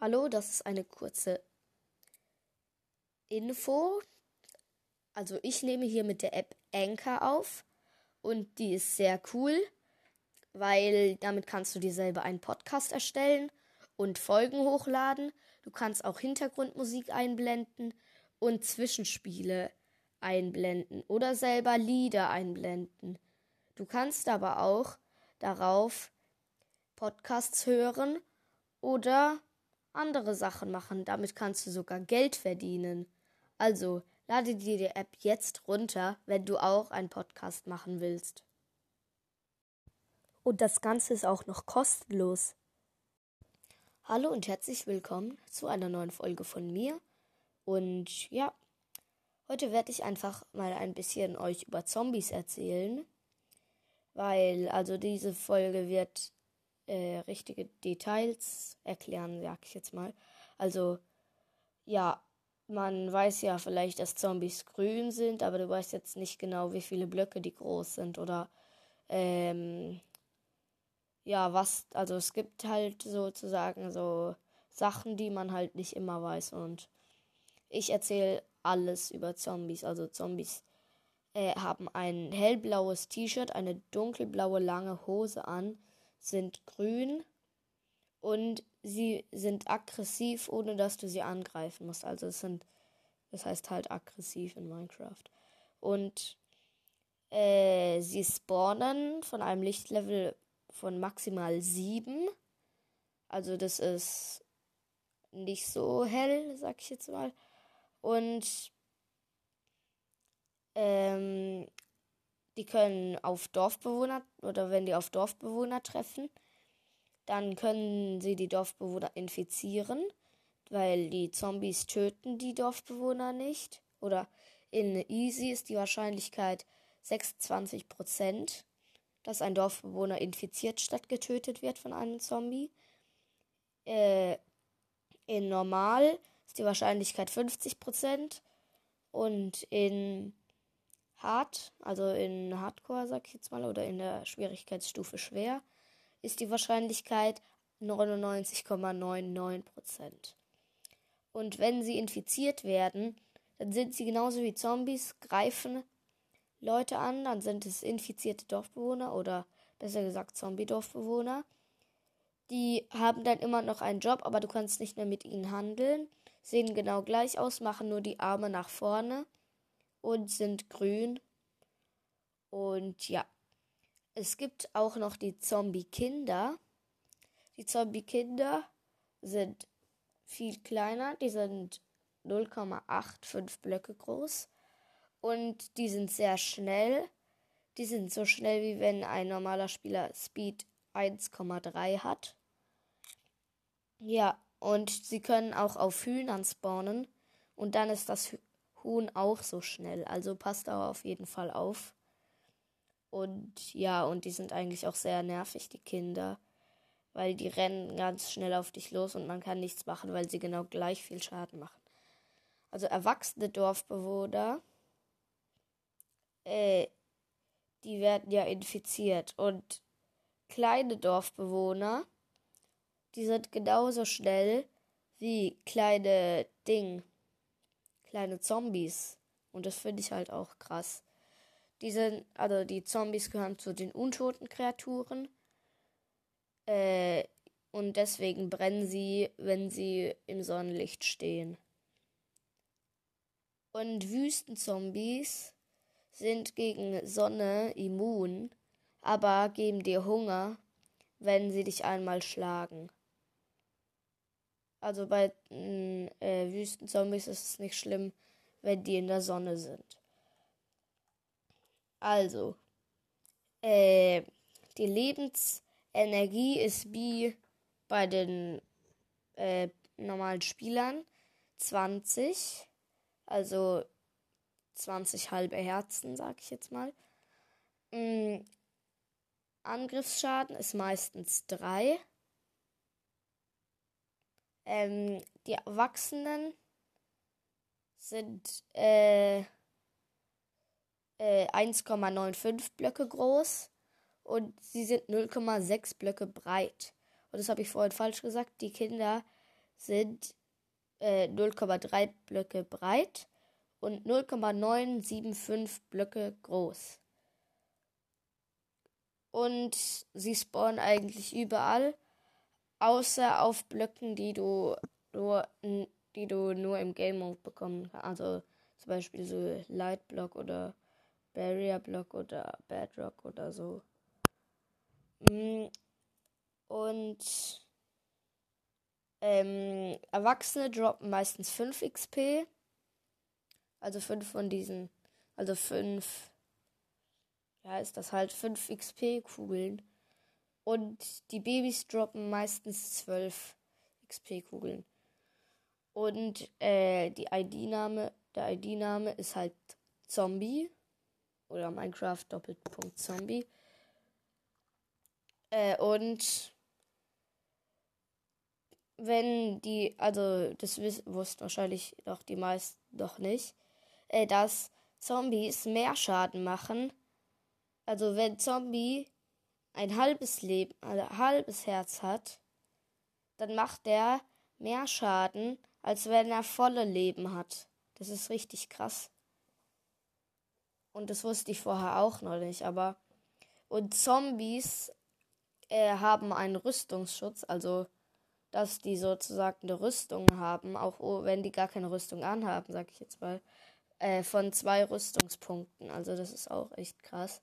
Hallo, das ist eine kurze Info. Also ich nehme hier mit der App Anchor auf und die ist sehr cool, weil damit kannst du dir selber einen Podcast erstellen und Folgen hochladen. Du kannst auch Hintergrundmusik einblenden und Zwischenspiele einblenden oder selber Lieder einblenden. Du kannst aber auch darauf Podcasts hören oder andere Sachen machen. Damit kannst du sogar Geld verdienen. Also lade dir die App jetzt runter, wenn du auch einen Podcast machen willst. Und das Ganze ist auch noch kostenlos. Hallo und herzlich willkommen zu einer neuen Folge von mir. Und ja, heute werde ich einfach mal ein bisschen euch über Zombies erzählen. Weil, also diese Folge wird äh, richtige Details erklären, sag ich jetzt mal. Also, ja, man weiß ja vielleicht, dass Zombies grün sind, aber du weißt jetzt nicht genau, wie viele Blöcke die groß sind oder ähm, ja, was, also es gibt halt sozusagen so Sachen, die man halt nicht immer weiß und ich erzähle alles über Zombies. Also Zombies äh, haben ein hellblaues T-Shirt, eine dunkelblaue lange Hose an, sind grün und sie sind aggressiv, ohne dass du sie angreifen musst. Also es sind, das heißt halt aggressiv in Minecraft. Und äh, sie spawnen von einem Lichtlevel von maximal 7. Also das ist nicht so hell, sag ich jetzt mal. Und ähm, die können auf Dorfbewohner oder wenn die auf Dorfbewohner treffen, dann können sie die Dorfbewohner infizieren, weil die Zombies töten die Dorfbewohner nicht. Oder in Easy ist die Wahrscheinlichkeit 26% dass ein Dorfbewohner infiziert statt getötet wird von einem Zombie. Äh, in Normal ist die Wahrscheinlichkeit 50% und in hart, also in Hardcore, sag ich jetzt mal, oder in der Schwierigkeitsstufe schwer, ist die Wahrscheinlichkeit 99,99%. Und wenn sie infiziert werden, dann sind sie genauso wie Zombies, greifen Leute an, dann sind es infizierte Dorfbewohner oder besser gesagt Zombie-Dorfbewohner. Die haben dann immer noch einen Job, aber du kannst nicht mehr mit ihnen handeln, sehen genau gleich aus, machen nur die Arme nach vorne und sind grün. Und ja, es gibt auch noch die Zombie-Kinder. Die Zombie-Kinder sind viel kleiner, die sind 0,85 Blöcke groß und die sind sehr schnell. Die sind so schnell wie wenn ein normaler Spieler Speed 1,3 hat. Ja, und sie können auch auf Hühnern spawnen und dann ist das Huhn auch so schnell. Also passt da auf jeden Fall auf. Und ja, und die sind eigentlich auch sehr nervig, die Kinder. Weil die rennen ganz schnell auf dich los und man kann nichts machen, weil sie genau gleich viel Schaden machen. Also erwachsene Dorfbewohner, äh, die werden ja infiziert. Und kleine Dorfbewohner, die sind genauso schnell wie kleine Ding, kleine Zombies. Und das finde ich halt auch krass. Die sind, also die Zombies gehören zu den untoten Kreaturen. Äh, und deswegen brennen sie, wenn sie im Sonnenlicht stehen. Und Wüstenzombies sind gegen Sonne immun, aber geben dir Hunger, wenn sie dich einmal schlagen. Also bei äh, Wüstenzombies ist es nicht schlimm, wenn die in der Sonne sind. Also, äh, die Lebensenergie ist wie bei den äh, normalen Spielern 20, also 20 halbe Herzen, sag ich jetzt mal. Mhm. Angriffsschaden ist meistens 3. Ähm, die Erwachsenen sind äh, äh, 1,95 Blöcke groß und sie sind 0,6 Blöcke breit. Und das habe ich vorhin falsch gesagt. Die Kinder sind äh, 0,3 Blöcke breit und 0,975 Blöcke groß. Und sie spawnen eigentlich überall, außer auf Blöcken, die du nur, die du nur im Game Mode bekommen kannst. Also zum Beispiel so Light Block oder Barrier Block oder Bedrock oder so. Mm, und ähm, Erwachsene droppen meistens 5 XP. Also 5 von diesen. Also 5. Ja, ist das halt 5 XP-Kugeln. Und die Babys droppen meistens 12 XP-Kugeln. Und äh, die ID-Name, der ID-Name ist halt Zombie. Oder Minecraft Doppelpunkt Zombie. Äh, und wenn die, also das wussten wahrscheinlich doch die meisten doch nicht, äh, dass Zombies mehr Schaden machen. Also wenn Zombie ein halbes Leben, ein halbes Herz hat, dann macht er mehr Schaden, als wenn er volle Leben hat. Das ist richtig krass. Und das wusste ich vorher auch noch nicht, aber und Zombies äh, haben einen Rüstungsschutz, also dass die sozusagen eine Rüstung haben, auch wenn die gar keine Rüstung anhaben, sag ich jetzt mal, äh, von zwei Rüstungspunkten. Also das ist auch echt krass.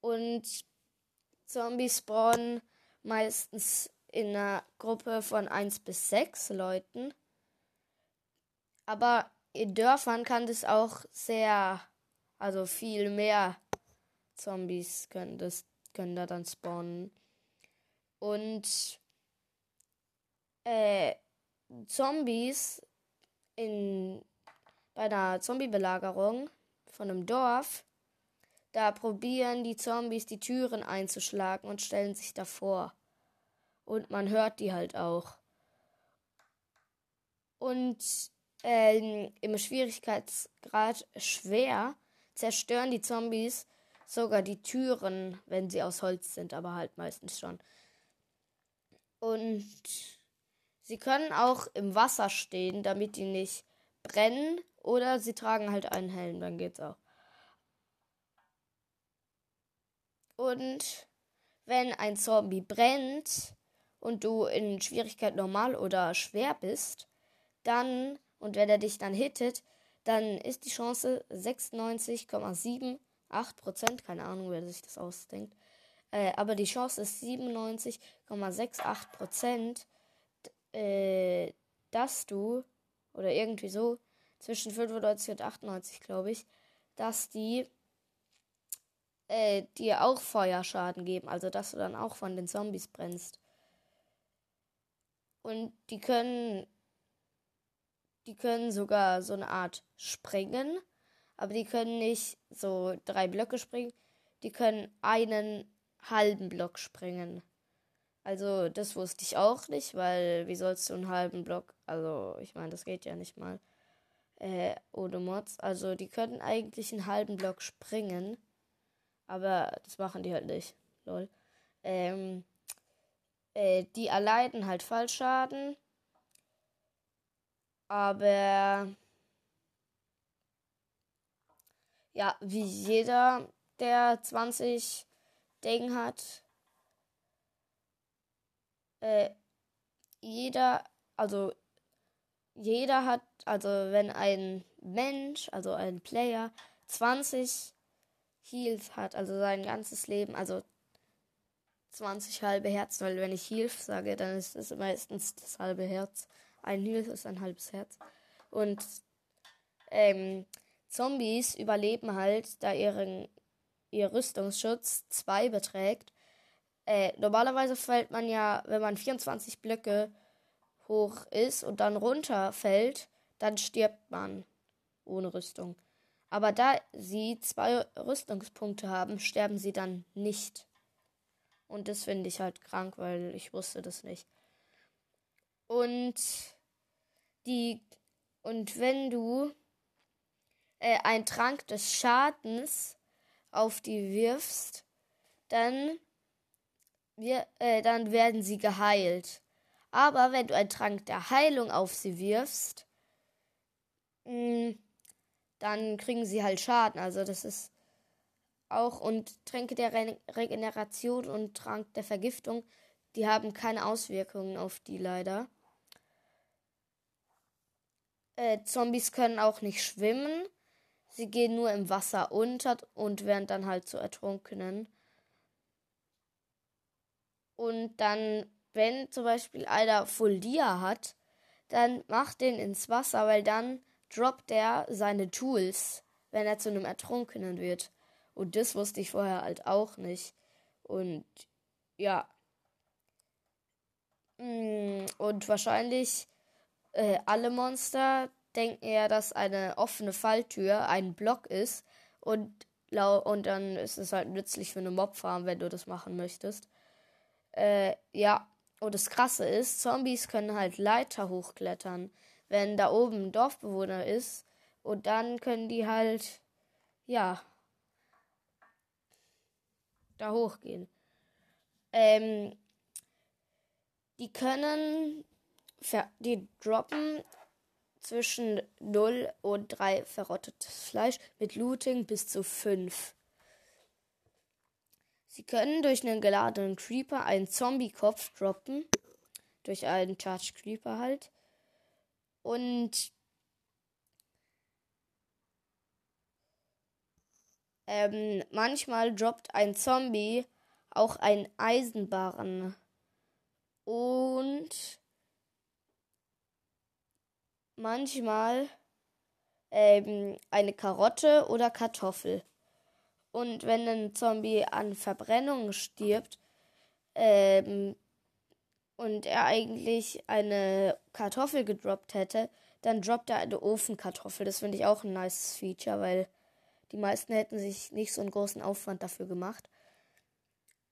Und Zombies spawnen meistens in einer Gruppe von 1 bis 6 Leuten. Aber in Dörfern kann das auch sehr, also viel mehr Zombies können das können da dann spawnen. Und äh, Zombies in bei einer Zombie-Belagerung von einem Dorf, da probieren die Zombies die Türen einzuschlagen und stellen sich davor. Und man hört die halt auch. Und äh, im Schwierigkeitsgrad schwer zerstören die Zombies sogar die Türen, wenn sie aus Holz sind, aber halt meistens schon. Und sie können auch im Wasser stehen, damit die nicht brennen. Oder sie tragen halt einen Helm, dann geht's auch. Und wenn ein Zombie brennt und du in Schwierigkeit normal oder schwer bist, dann, und wenn er dich dann hittet, dann ist die Chance 96,78% keine Ahnung, wer sich das ausdenkt, äh, aber die Chance ist 97,68 Prozent, äh, dass du, oder irgendwie so, zwischen 95 und 98, glaube ich, dass die äh, dir auch Feuerschaden geben, also dass du dann auch von den Zombies brennst. Und die können, die können sogar so eine Art springen, aber die können nicht so drei Blöcke springen, die können einen halben Block springen. Also, das wusste ich auch nicht, weil wie sollst du einen halben Block, also ich meine, das geht ja nicht mal äh, ohne Mods. Also, die können eigentlich einen halben Block springen, aber das machen die halt nicht. Lol. Ähm, äh, die erleiden halt Fallschaden, aber ja, wie jeder, der 20 Ding hat, äh, jeder, also jeder hat, also wenn ein Mensch, also ein Player, 20 Heals hat, also sein ganzes Leben, also 20 halbe Herzen, weil wenn ich Heal sage, dann ist es meistens das halbe Herz. Ein Heal ist ein halbes Herz. Und ähm, Zombies überleben halt, da ihren, ihr Rüstungsschutz 2 beträgt. Äh, normalerweise fällt man ja, wenn man 24 Blöcke hoch ist und dann runterfällt, dann stirbt man ohne Rüstung. Aber da sie zwei Rüstungspunkte haben, sterben sie dann nicht. Und das finde ich halt krank, weil ich wusste das nicht. Und die und wenn du äh, einen Trank des Schadens auf die wirfst, dann wir, äh, dann werden sie geheilt. Aber wenn du einen Trank der Heilung auf sie wirfst, mh, mm, dann kriegen sie halt Schaden. Also das ist auch und Tränke der Re Regeneration und Trank der Vergiftung, die haben keine Auswirkungen auf die leider. Äh, Zombies können auch nicht schwimmen. Sie gehen nur im Wasser unter und werden dann halt zu Ertrunkenen. Und dann, wenn zum Beispiel einer Folia hat, dann macht den ins Wasser, weil dann droppt er seine Tools, wenn er zu einem Ertrunkenen wird. Und das wusste ich vorher halt auch nicht. Und ja. Mm, und wahrscheinlich äh, alle Monster denken ja, dass eine offene Falltür ein Block ist. Und, und dann ist es halt nützlich für eine Mobfarm, wenn du das machen möchtest. Äh, ja. Und das Krasse ist, Zombies können halt Leiter hochklettern wenn da oben ein Dorfbewohner ist. Und dann können die halt, ja, da hochgehen. Ähm, die können, die droppen zwischen 0 und 3 verrottetes Fleisch mit Looting bis zu 5. Sie können durch einen geladenen Creeper einen Zombie-Kopf droppen. Durch einen Charged Creeper halt. Und ähm, manchmal droppt ein Zombie auch einen Eisenbarren. Und manchmal ähm, eine Karotte oder Kartoffel. Und wenn ein Zombie an Verbrennung stirbt, ähm, und er eigentlich eine Kartoffel gedroppt hätte, dann droppt er eine Ofenkartoffel. Das finde ich auch ein nice Feature, weil die meisten hätten sich nicht so einen großen Aufwand dafür gemacht.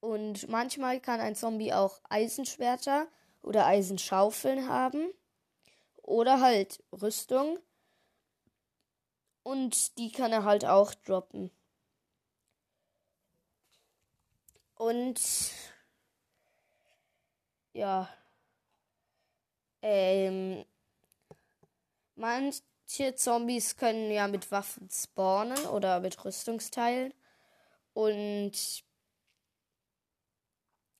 Und manchmal kann ein Zombie auch Eisenschwerter oder Eisenschaufeln haben. Oder halt Rüstung. Und die kann er halt auch droppen. Und ja. Ähm, manche Zombies können ja mit Waffen spawnen oder mit Rüstungsteilen. Und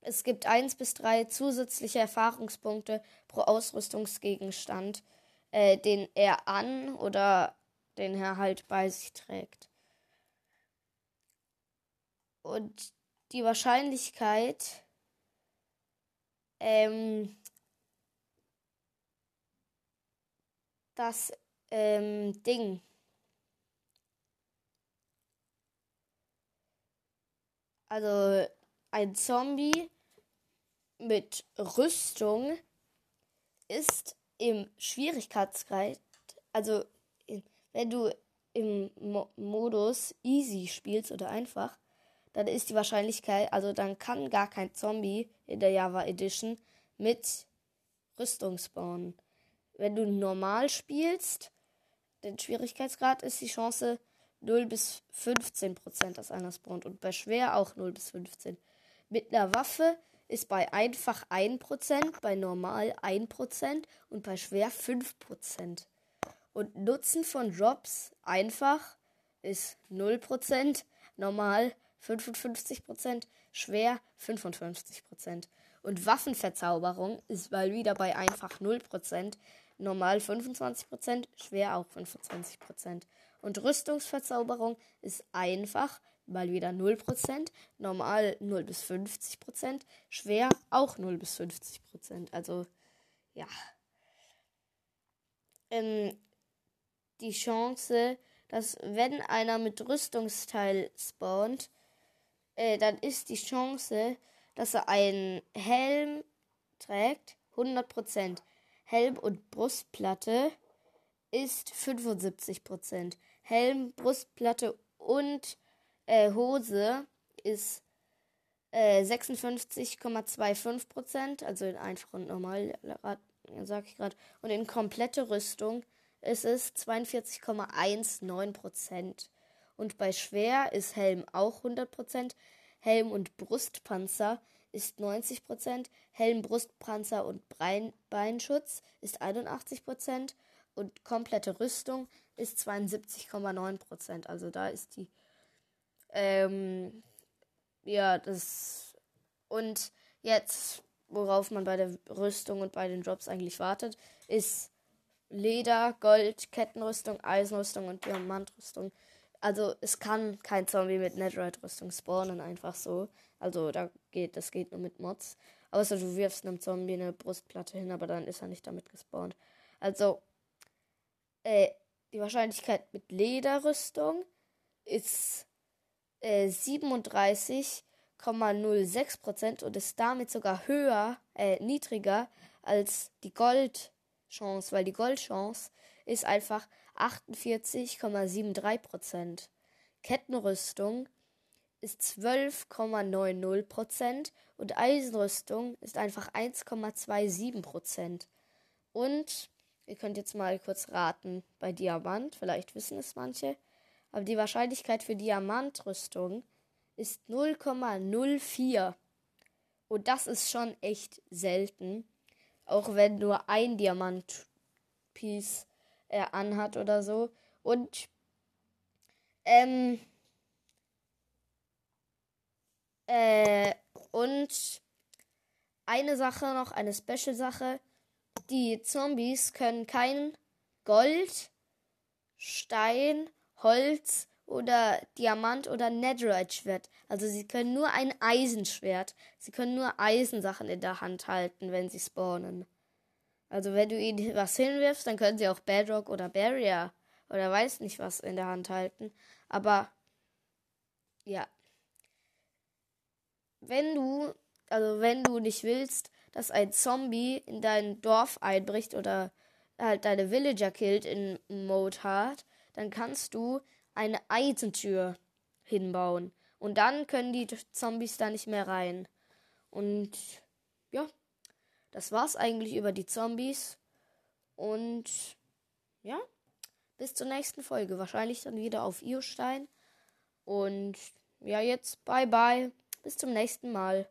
es gibt eins bis drei zusätzliche Erfahrungspunkte pro Ausrüstungsgegenstand, äh, den er an oder den er halt bei sich trägt. Und die Wahrscheinlichkeit, ähm, das ähm, Ding. Also ein Zombie mit Rüstung ist im Schwierigkeitsgrad, also wenn du im Mo Modus easy spielst oder einfach, dann ist die Wahrscheinlichkeit, also dann kann gar kein Zombie in der Java Edition mit Rüstung spawnen. Wenn du normal spielst, den Schwierigkeitsgrad ist die Chance 0 bis 15 Prozent, dass einer spawnt. Und bei schwer auch 0 bis 15. Mit einer Waffe ist bei einfach 1%, bei normal 1% und bei schwer 5%. Und Nutzen von Drops einfach ist 0%, normal 55%, schwer 55%. Und Waffenverzauberung ist mal wieder bei einfach 0%, normal 25%, schwer auch 25%. Und Rüstungsverzauberung ist einfach mal wieder 0%, normal 0 bis 50%, schwer auch 0 bis 50%. Also ja. Ähm, die Chance, dass wenn einer mit Rüstungsteil spawnt, äh, dann ist die Chance, dass er einen Helm trägt, 100%. Helm und Brustplatte ist 75%. Helm, Brustplatte und äh, Hose ist äh, 56,25%, also in einfach und normal, sag ich gerade. Und in komplette Rüstung ist es 42,19%. Und bei schwer ist Helm auch 100%. Helm und Brustpanzer ist 90%, Helm, Brustpanzer und Beinschutz ist 81% und komplette Rüstung ist 72,9%. Also da ist die, ähm, ja, das, und jetzt, worauf man bei der Rüstung und bei den Drops eigentlich wartet, ist Leder, Gold, Kettenrüstung, Eisenrüstung und Diamantrüstung. Also es kann kein Zombie mit Netherite-Rüstung spawnen, einfach so. Also da geht, das geht nur mit Mods. Außer du wirfst einem Zombie eine Brustplatte hin, aber dann ist er nicht damit gespawnt. Also, äh, die Wahrscheinlichkeit mit Lederrüstung ist äh, 37,06% und ist damit sogar höher, äh, niedriger als die Goldchance, weil die Goldchance ist einfach 48,73%. Kettenrüstung ist 12,90% und Eisenrüstung ist einfach 1,27%. Und ihr könnt jetzt mal kurz raten bei Diamant, vielleicht wissen es manche, aber die Wahrscheinlichkeit für Diamantrüstung ist 0,04. Und das ist schon echt selten, auch wenn nur ein Diamantpiece er anhat oder so. Und ähm, äh, und eine Sache noch, eine Special-Sache. Die Zombies können kein Gold, Stein, Holz oder Diamant oder Netherite-Schwert. Also sie können nur ein Eisenschwert. Sie können nur Eisensachen in der Hand halten, wenn sie spawnen. Also wenn du ihnen was hinwirfst, dann können sie auch Bedrock oder Barrier oder weiß nicht was in der Hand halten. Aber ja. Wenn du, also wenn du nicht willst, dass ein Zombie in dein Dorf einbricht oder halt deine Villager killt in Mode Hard, dann kannst du eine Eisentür hinbauen. Und dann können die Zombies da nicht mehr rein. Und ja, das war's eigentlich über die Zombies. Und ja, bis zur nächsten Folge. Wahrscheinlich dann wieder auf Iostein. Und ja, jetzt bye bye. Bis zum nächsten Mal.